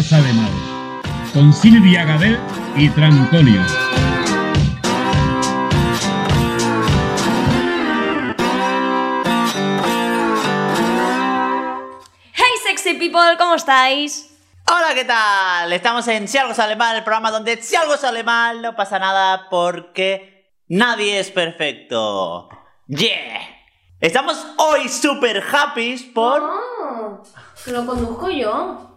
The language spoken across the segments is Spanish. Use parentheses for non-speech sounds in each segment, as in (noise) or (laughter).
algo sale mal, con Silvia Gadel y Trancolio. Hey sexy people, ¿cómo estáis? Hola, ¿qué tal? Estamos en Si algo sale mal, el programa donde si algo sale mal no pasa nada porque nadie es perfecto. Yeah. Estamos hoy super happy por... Oh, que lo conduzco yo.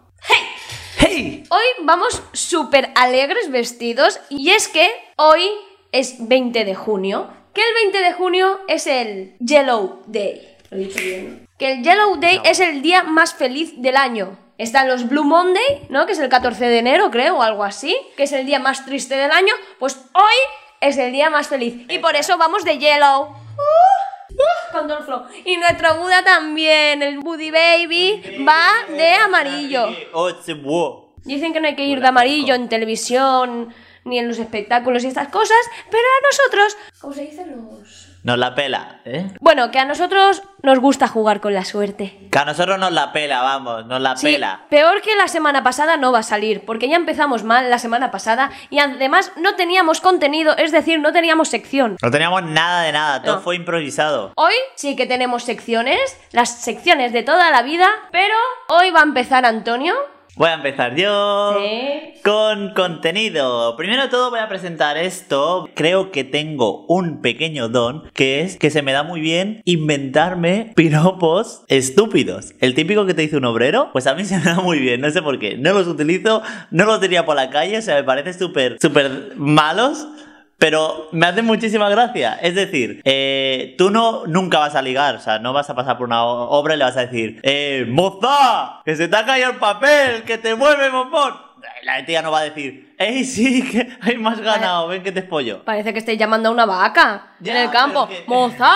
¡Hey! Hoy vamos súper alegres vestidos y es que hoy es 20 de junio, que el 20 de junio es el Yellow Day. Lo he dicho bien. ¿no? Que el Yellow Day es el día más feliz del año. Están los Blue Monday, ¿no? Que es el 14 de enero, creo, o algo así, que es el día más triste del año. Pues hoy es el día más feliz. Y por eso vamos de Yellow. Uh, uh, con todo el flow. Y nuestro Buda también, el Buddy Baby, va de amarillo. Dicen que no hay que ir de amarillo en televisión ni en los espectáculos y estas cosas, pero a nosotros, ¿cómo se dice los? Nos la pela, ¿eh? Bueno, que a nosotros nos gusta jugar con la suerte. Que a nosotros nos la pela, vamos, nos la Sí, pela. peor que la semana pasada no va a salir, porque ya empezamos mal la semana pasada y además no teníamos contenido, es decir, no teníamos sección. No teníamos nada de nada, todo No. fue improvisado. Hoy sí que tenemos secciones, las secciones de toda la vida, pero hoy va a empezar Antonio. Voy a empezar yo Sí. con contenido. Primero de todo voy a presentar esto. Creo que tengo un pequeño don, que es que se me da muy bien inventarme (laughs) piropos estúpidos. El típico que te dice un obrero, pues a mí se me da muy bien, no sé por qué. No los utilizo, no los diría por la calle, o sea, me parece súper, súper malos. Pero me hace muchísima gracia. Es decir, eh, tú no nunca vas a ligar, o sea, no vas a pasar por una obra y le vas a decir, ¡Eh, moza! ¡Que se te ha caído el papel! ¡Que te mueve, bombón! La gente ya no va a decir, ¡Ey, sí! ¡Que hay más ganado! ¡Ven que te espollo! Parece que estáis llamando a una vaca Ya, en el campo. que- ¡Moza!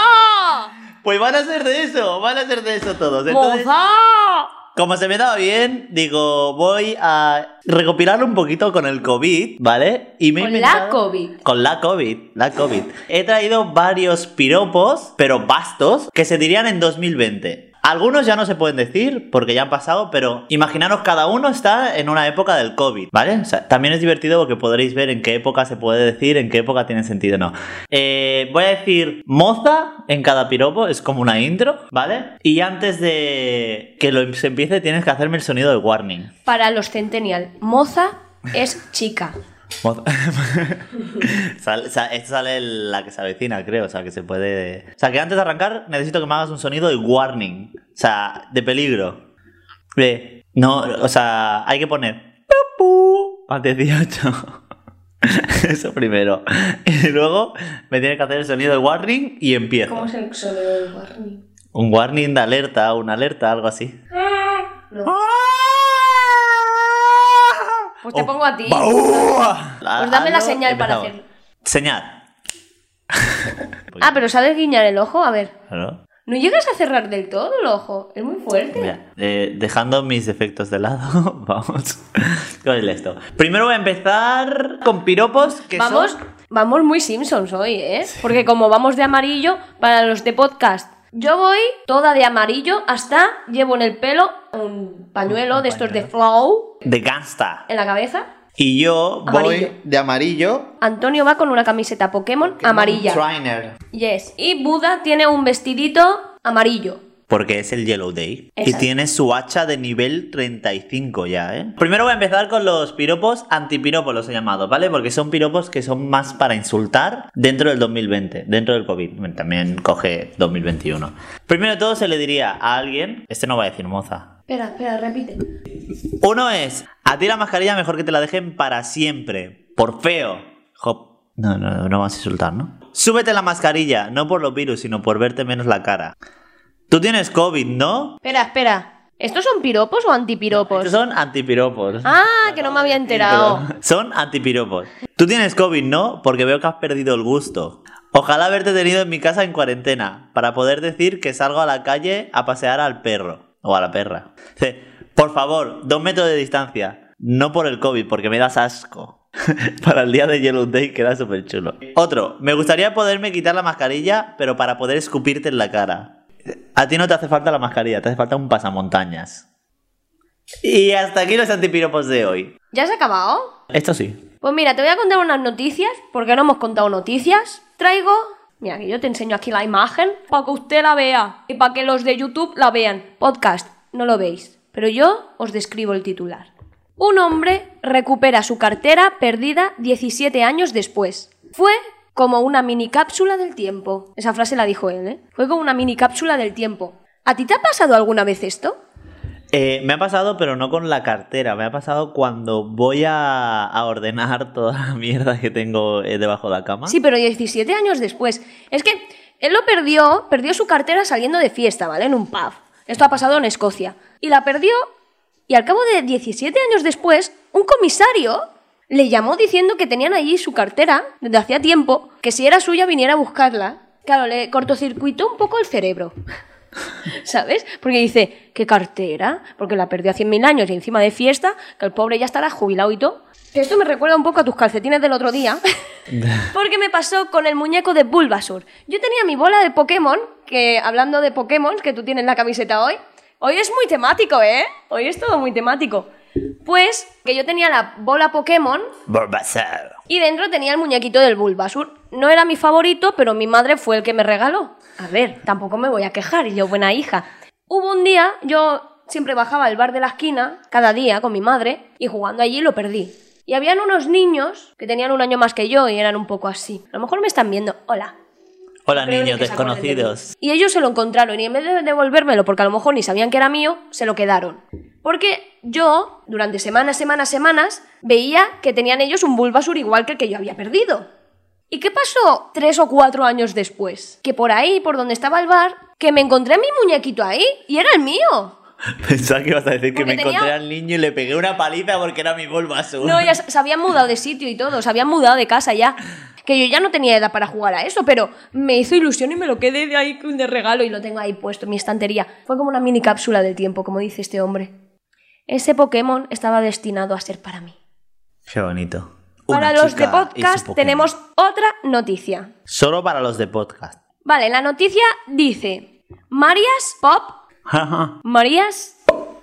Pues van a ser de eso, van a ser de eso todos. Entonces, ¡Moza! Como se me daba bien, digo, voy a recopilarlo un poquito con el COVID, ¿vale? Y me he Con la inventado- COVID. Con la COVID, la COVID. He traído varios piropos, pero vastos, que se dirían en 2020. Algunos ya no se pueden decir porque ya han pasado, pero imaginaros cada uno está en una época del COVID, ¿vale? O sea, también es divertido porque podréis ver en qué época se puede decir, en qué época tiene sentido o no. Eh, voy a decir moza en cada piropo, es como una intro, ¿vale? Y antes de que lo se empiece tienes que hacerme el sonido de warning. Para los Centennial, moza es chica. (laughs) Sale- sale la que se avecina, creo. O sea, que se puede. O sea, que antes de arrancar necesito que me hagas un sonido de warning. O sea, de peligro. Ve, no, o sea, hay que poner. Antes (laughs) 18. Eso primero. Y luego me tiene que hacer el sonido de warning y empiezo. ¿Cómo es el sonido del warning? Un warning de alerta, una alerta, algo así. No. Pues te Oh, pongo a ti. ¡Baúa! Pues dame la señal para hacerlo. Señal. (laughs) Ah, pero ¿sabes guiñar el ojo? A ver. No llegas a cerrar del todo el ojo. Es muy fuerte. Mira, eh, dejando mis defectos de lado, (laughs) vamos con el esto. Primero voy a empezar con piropos que Vamos, son... vamos muy Simpsons hoy, ¿eh? Porque como vamos de amarillo, para los de podcast, yo voy toda de amarillo hasta llevo en el pelo un pañuelo Un de estos de flow de gangsta. en la cabeza. Y yo Amarillo. voy de amarillo. Antonio va con una camiseta Pokémon amarilla. Trainer. Yes. Y Buda tiene un vestidito amarillo. Porque es el Yellow Day. Y tiene su hacha de nivel 35 ya, ¿eh? Primero voy a empezar con los piropos antipiropos, los he llamado, ¿vale? Porque son piropos que son más para insultar dentro del 2020, dentro del COVID. También coge 2021. Primero de todo se le diría a alguien, este no va a decir moza, Espera, espera, repite. Uno es, a ti la mascarilla mejor que te la dejen para siempre. Por feo. Jo- No, no, no vas a insultar, ¿no? Súbete la mascarilla, no por los virus, sino por verte menos la cara. Tú tienes COVID, ¿no? Espera, espera. ¿Estos son piropos o antipiropos? Estos son antipiropos. Ah, que no me había enterado. Son antipiropos. Tú tienes COVID, ¿no? Porque veo que has perdido el gusto. Ojalá haberte tenido en mi casa en cuarentena, para poder decir que salgo a la calle a pasear al perro. O a la perra. Por favor, dos metros de distancia. No por el COVID, porque me das asco. (laughs) para el día de Yellow Day queda súper chulo. Otro, me gustaría poderme quitar la mascarilla, pero para poder escupirte en la cara. A ti no te hace falta la mascarilla, te hace falta un pasamontañas. Y hasta aquí los antipiropos de hoy. ¿Ya se ha acabado? Esto sí. Pues mira, te voy a contar unas noticias, porque no hemos contado noticias. Traigo, mira, que yo te enseño aquí la imagen para que usted la vea y para que los de YouTube la vean. Podcast, no lo veis, pero yo os describo el titular. Un hombre recupera su cartera perdida 17 años después. Fue como una mini cápsula del tiempo. Esa frase la dijo él, ¿eh? Fue como una mini cápsula del tiempo. ¿A ti te ha pasado alguna vez esto? Eh, me ha pasado, pero no con la cartera. Me ha pasado cuando voy a, a ordenar (laughs) toda la mierda que tengo eh, debajo de la cama. Sí, pero 17 años después. Es que él lo perdió, perdió su cartera saliendo de fiesta, ¿vale? En un pub. Esto ha pasado en Escocia. Y la perdió y al cabo de 17 años después, un comisario le llamó diciendo que tenían allí su cartera desde hacía tiempo, que si era suya viniera a buscarla. Claro, le cortocircuitó un poco el cerebro. (laughs) ¿Sabes? Porque dice, ¿qué cartera? Porque la perdió hace mil años y encima de fiesta, que el pobre ya estará jubilado y todo. Esto me recuerda un poco a tus calcetines del otro día. (laughs) Porque me pasó con el muñeco de Bulbasur. Yo tenía mi bola de Pokémon, que hablando de Pokémon, que tú tienes la camiseta hoy, hoy es muy temático, ¿eh? Hoy es todo muy temático. Pues que yo tenía la bola Pokémon Bulbasaur. y dentro tenía el muñequito del Bulbasur. No era mi favorito, pero mi madre fue el que me regaló. A ver, tampoco me voy a quejar, y yo buena hija. Hubo un día, yo siempre bajaba al bar de la esquina, cada día, con mi madre, y jugando allí lo perdí. Y habían unos niños que tenían un año más que yo y eran un poco así. A lo mejor me están viendo. Hola. Hola, Creo niños que desconocidos. Y ellos se lo encontraron y en vez de devolvérmelo, porque a lo mejor ni sabían que era mío, se lo quedaron. Porque yo, durante semanas, semanas, semanas, veía que tenían ellos un Bulbasur igual que el que yo había perdido. ¿Y qué pasó tres o cuatro años después? Que por ahí, por donde estaba el bar, que me encontré mi muñequito ahí y era el mío. (laughs) Pensaba que ibas a decir que Porque me tenía- encontré al niño y le pegué una paliza porque era mi Bulbasaur. No, ya se habían mudado de sitio y todo, se habían mudado de casa ya. Que yo ya no tenía edad para jugar a eso, pero me hizo ilusión y me lo quedé de ahí de regalo y lo tengo ahí puesto en mi estantería. Fue como una mini cápsula del tiempo, como dice este hombre. Ese Pokémon estaba destinado a ser para mí. Qué bonito. Para Una los de podcast tenemos otra noticia. Solo para los de podcast. Vale, la noticia dice: Marias Pop, Marías.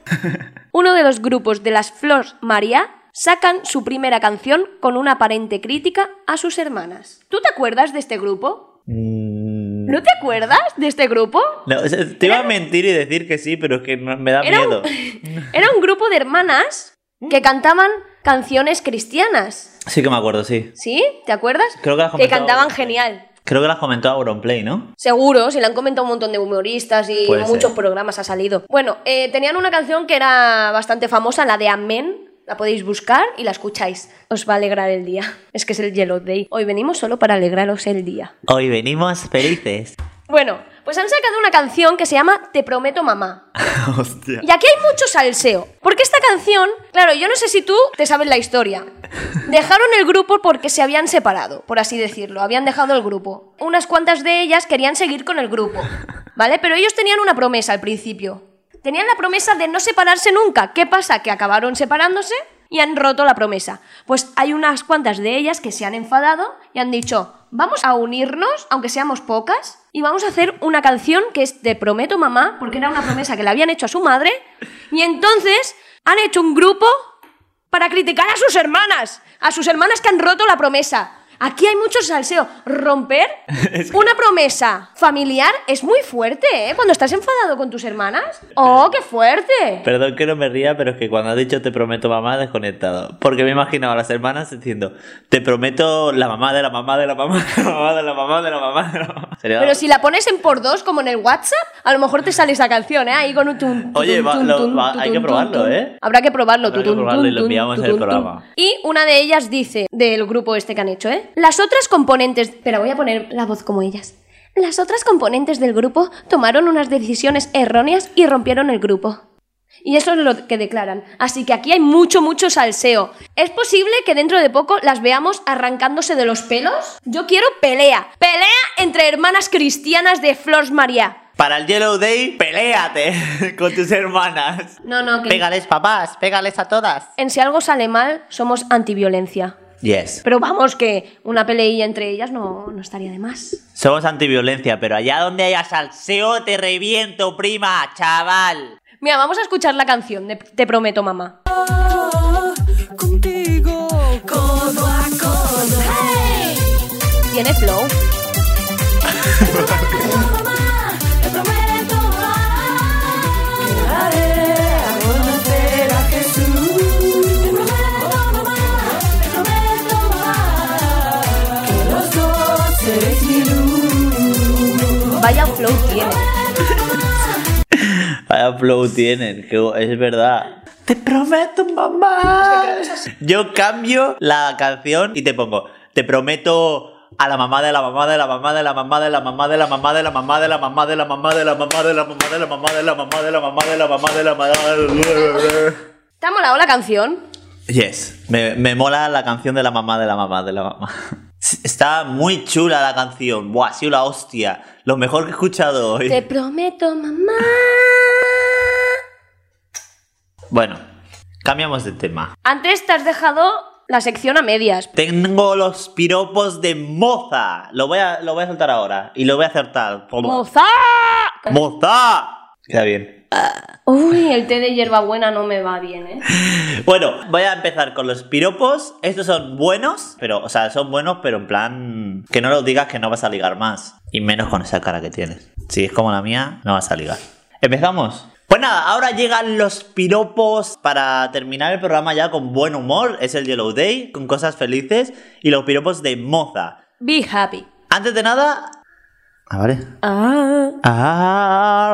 (laughs) Uno de los grupos de las Flores María sacan su primera canción con una aparente crítica a sus hermanas. ¿Tú te acuerdas de este grupo? Mm, ¿No te acuerdas de este grupo? no, o sea, te iba a mentir y decir que sí, pero es que me da Era miedo. un, (laughs) era un grupo de hermanas que cantaban canciones cristianas. Sí que me acuerdo, sí. ¿Sí? ¿Te acuerdas? Creo que las que cantaban genial. Creo que las comentó Auronplay, ¿no? Seguro, si le han comentado un montón de humoristas y Puede muchos ser. programas ha salido. Bueno, eh, tenían una canción que era bastante famosa, la de Amén. La podéis buscar y la escucháis. Os va a alegrar el día. Es que es el Yellow Day. Hoy venimos solo para alegraros el día. Hoy venimos felices. Bueno, pues han sacado una canción que se llama Te prometo mamá. (laughs) Hostia. Y aquí hay mucho salseo. Porque esta canción, claro, yo no sé si tú te sabes la historia. Dejaron el grupo porque se habían separado, por así decirlo. Habían dejado el grupo. Unas cuantas de ellas querían seguir con el grupo. ¿Vale? Pero ellos tenían una promesa al principio. Tenían la promesa de no separarse nunca. ¿Qué pasa? Que acabaron separándose y han roto la promesa. Pues hay unas cuantas de ellas que se han enfadado y han dicho, vamos a unirnos, aunque seamos pocas, y vamos a hacer una canción que es Te prometo mamá, porque era una promesa que le habían hecho a su madre, y entonces han hecho un grupo para criticar a sus hermanas, a sus hermanas que han roto la promesa. Aquí hay mucho salseo. Romper una promesa familiar es muy fuerte, ¿eh? Cuando estás enfadado con tus hermanas. ¡Oh, qué fuerte! Perdón que no me ría, pero es que cuando has dicho te prometo mamá, he desconectado. Porque me imaginaba a las hermanas diciendo, te prometo la mamá de la mamá de la mamá de la mamá de la mamá de la mamá de la mamá. Sería- Pero si la pones en por dos, como en el WhatsApp, a lo mejor te sale esa canción, ¿eh? Ahí con un tun, Oye, hay que probarlo. ¿eh? Habrá que probarlo. Habrá que probarlo y lo enviamos en el programa. Y una de ellas dice, del grupo este que han hecho, ¿eh? Las otras componentes... Espera, voy a poner la voz como ellas. Las otras componentes del grupo tomaron unas decisiones erróneas y rompieron el grupo. Y eso es lo que declaran. Así que aquí hay mucho, mucho salseo. ¿Es posible que dentro de poco las veamos arrancándose de los pelos? Yo quiero pelea. Pelea entre hermanas cristianas de Flores María. Para el Yellow Day, peléate (laughs) con tus hermanas. No, no, que Pégales, papás, pégales a todas. en si algo sale mal, somos antiviolencia. Yes. Pero vamos, que una peleilla entre ellas no, no estaría de más. Somos antiviolencia, pero allá donde haya salseo te reviento, prima, chaval. Mira, vamos a escuchar la canción de Te prometo, mamá. Contigo, codo a codo. Tiene flow. Vaya flow tiene. Vaya flow tienen, que es verdad. Te prometo, mamá. Yo cambio la canción y te pongo, te prometo a la mamá de la mamá de la mamá de la mamá de la mamá de la mamá de la mamá de la mamá de la mamá de la mamá de la mamá de la mamá de la mamá de la mamá de la mamá de la mamá de la ¿Te ha molado la canción? Yes, me, me mola la canción de la mamá de la mamá de la mamá. Está muy chula la canción. Buah, ha sido la hostia. Lo mejor que he escuchado hoy. Te prometo, mamá. Bueno, cambiamos de tema. Antes te has dejado la sección a medias. Tengo los piropos de moza. Lo voy a, lo voy a soltar ahora. Y lo voy a acertar. ¡Moza! ¡Moza! Queda bien. Uy, el té de hierbabuena no me va bien, ¿eh? Bueno, voy a empezar con los piropos. Estos son buenos, pero, o sea, son buenos, pero en plan. Que no lo digas que no vas a ligar más. Y menos con esa cara que tienes. Si es como la mía, no vas a ligar. ¿Empezamos? Pues nada, ahora llegan los piropos para terminar el programa ya con buen humor. Es el Yellow Day, con cosas felices. Y los piropos de moza. Be happy. Antes de nada. Ah, vale. Ah. Ah,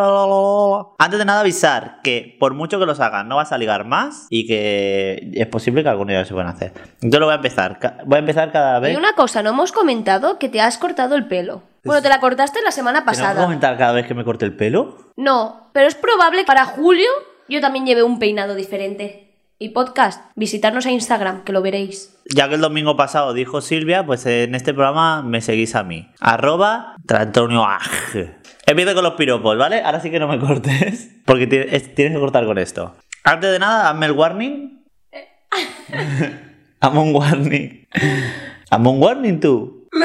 Antes de nada avisar que por mucho que los hagan no vas a ligar más y que es posible que algún día se puedan hacer. Yo lo voy a empezar. Voy a empezar cada vez. Y una cosa, no hemos comentado que te has cortado el pelo. Bueno, te la cortaste la semana ¿Tengo que pasada. comentar cada vez que me corte el pelo? No, pero es probable que para julio yo también lleve un peinado diferente. Y podcast, visitarnos a Instagram, que lo veréis. Ya que el domingo pasado dijo Silvia, pues en este programa me seguís a mí. Arroba Trantonio Aj. Empiezo con los piropos, ¿vale? Ahora sí que no me (laughs) cortes. Porque ti- es- tienes que cortar con esto. Antes de nada, hazme el warning. (laughs) hazme un warning. Hazme un warning tú. (laughs)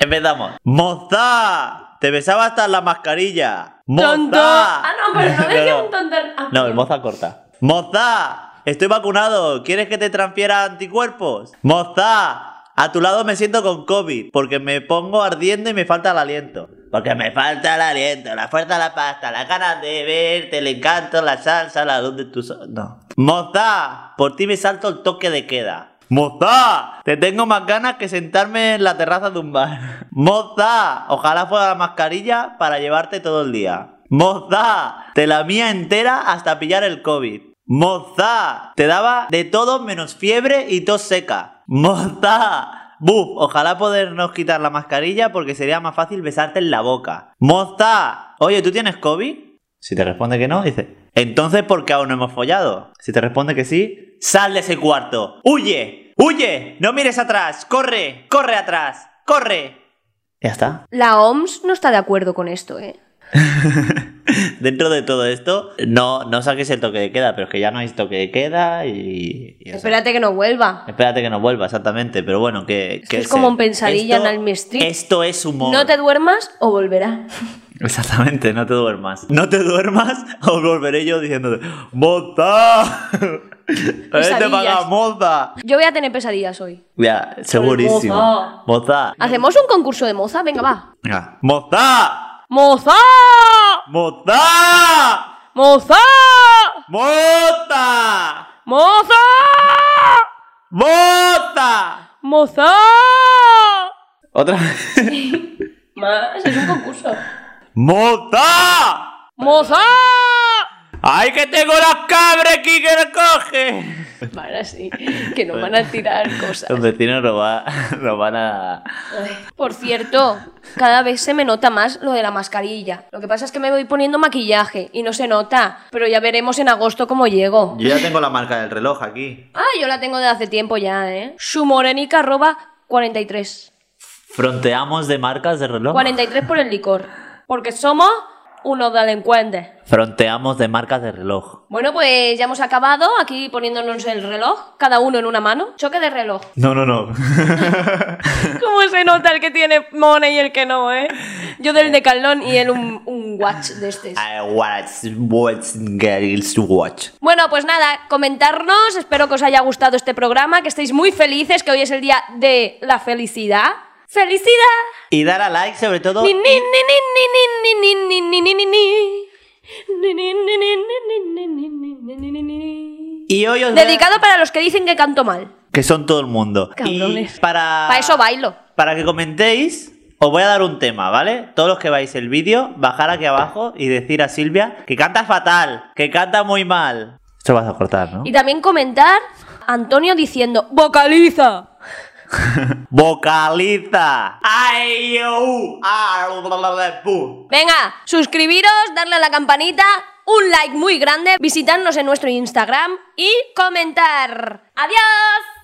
Empezamos. ¡Moza! Te besaba hasta la mascarilla. ¡Tonto! ¡Moza! Ah, no, pero no decía no. un tonto. Ah, No, el moza corta. ¡Moza! Estoy vacunado. ¿Quieres que te transfiera anticuerpos? ¡Moza! A tu lado me siento con COVID porque me pongo ardiendo y me falta el aliento. Porque me falta el aliento, la fuerza de la pasta, las ganas de verte, el encanto, la salsa, la luz de tus... No. ¡Moza! Por ti me salto el toque de queda. ¡Moza! Te tengo más ganas que sentarme en la terraza de un bar. (laughs) ¡Moza! Ojalá fuera la mascarilla para llevarte todo el día. ¡Moza! Te la mía entera hasta pillar el COVID. ¡Moza! Te daba de todo menos fiebre y tos seca. ¡Moza! Buf, ojalá podernos quitar la mascarilla porque sería más fácil besarte en la boca. ¡Moza! Oye, ¿tú tienes COVID? Si te responde que no, dice, entonces ¿por qué aún no hemos follado? Si te responde que sí, sal de ese cuarto. ¡Huye! ¡Huye! No mires atrás. ¡Corre! ¡Corre atrás! ¡Corre! Ya está. La OMS no está de acuerdo con esto, ¿eh? (laughs) Dentro de todo esto, no, no saques el toque de queda, pero es que ya no hay toque de queda y... Espérate que no vuelva. Espérate que no vuelva, exactamente, pero bueno, que... que es como un pensadilla en Almy Street. Esto es humor. No te duermas o volverá. (laughs) Exactamente, no te duermas. No te duermas o volveré yo diciéndote ¡Moza! (laughs) ¡Vete para moza! Yo voy a tener pesadillas hoy. Ya, segurísimo. moza. Moza. ¿Hacemos un concurso de moza? Venga, va. Venga. ¡Moza! ¡Moza! ¡Moza! ¡Moza! ¡Moza! ¡Moza! ¡Moza! ¡Moza! Otra vez. (laughs) Más, es un concurso. ¡Moza! ¡Moza! ¡Ay, que tengo las cabras aquí que la coge! Vale, sí, que nos van a tirar cosas. Los vecinos nos, va- nos van a... Por cierto, cada vez se me nota más lo de la mascarilla. Lo que pasa es que me voy poniendo maquillaje y no se nota, pero ya veremos en agosto cómo llego. Yo ya tengo la marca del reloj aquí. Ah, yo la tengo de hace tiempo ya, ¿eh? Sumorenica arroba 43. Fronteamos de marcas de reloj. 43 por el licor. Porque somos unos delincuentes. Fronteamos de marcas de reloj. Bueno, pues ya hemos acabado aquí poniéndonos el reloj, cada uno en una mano. Choque de reloj. No, no, no. ¿Cómo se nota el que tiene money y el que no, eh? Yo del decalón y él un, un watch de este. I watch, watch, girls watch. Bueno, pues nada, comentarnos, espero que os haya gustado este programa, que estéis muy felices, que hoy es el día de la felicidad. ¡Felicidad! Y dar a like sobre todo. Ni, ni, ni, y hoy os Dedicado para los que dicen que canto mal. Que son todo el mundo. Para... Para eso bailo. Para que comentéis, os voy a dar un tema, ¿vale? Todos los que veáis el vídeo, bajar aquí abajo y decir a Silvia que canta fatal, que canta muy mal. Esto vas a cortar, ¿no? Y también comentar Antonio diciendo, vocaliza. (laughs) Vocaliza. Ay. Ah. Venga, suscribiros, darle a la campanita, un like muy grande, visitarnos en nuestro Instagram y comentar. ¡Adiós!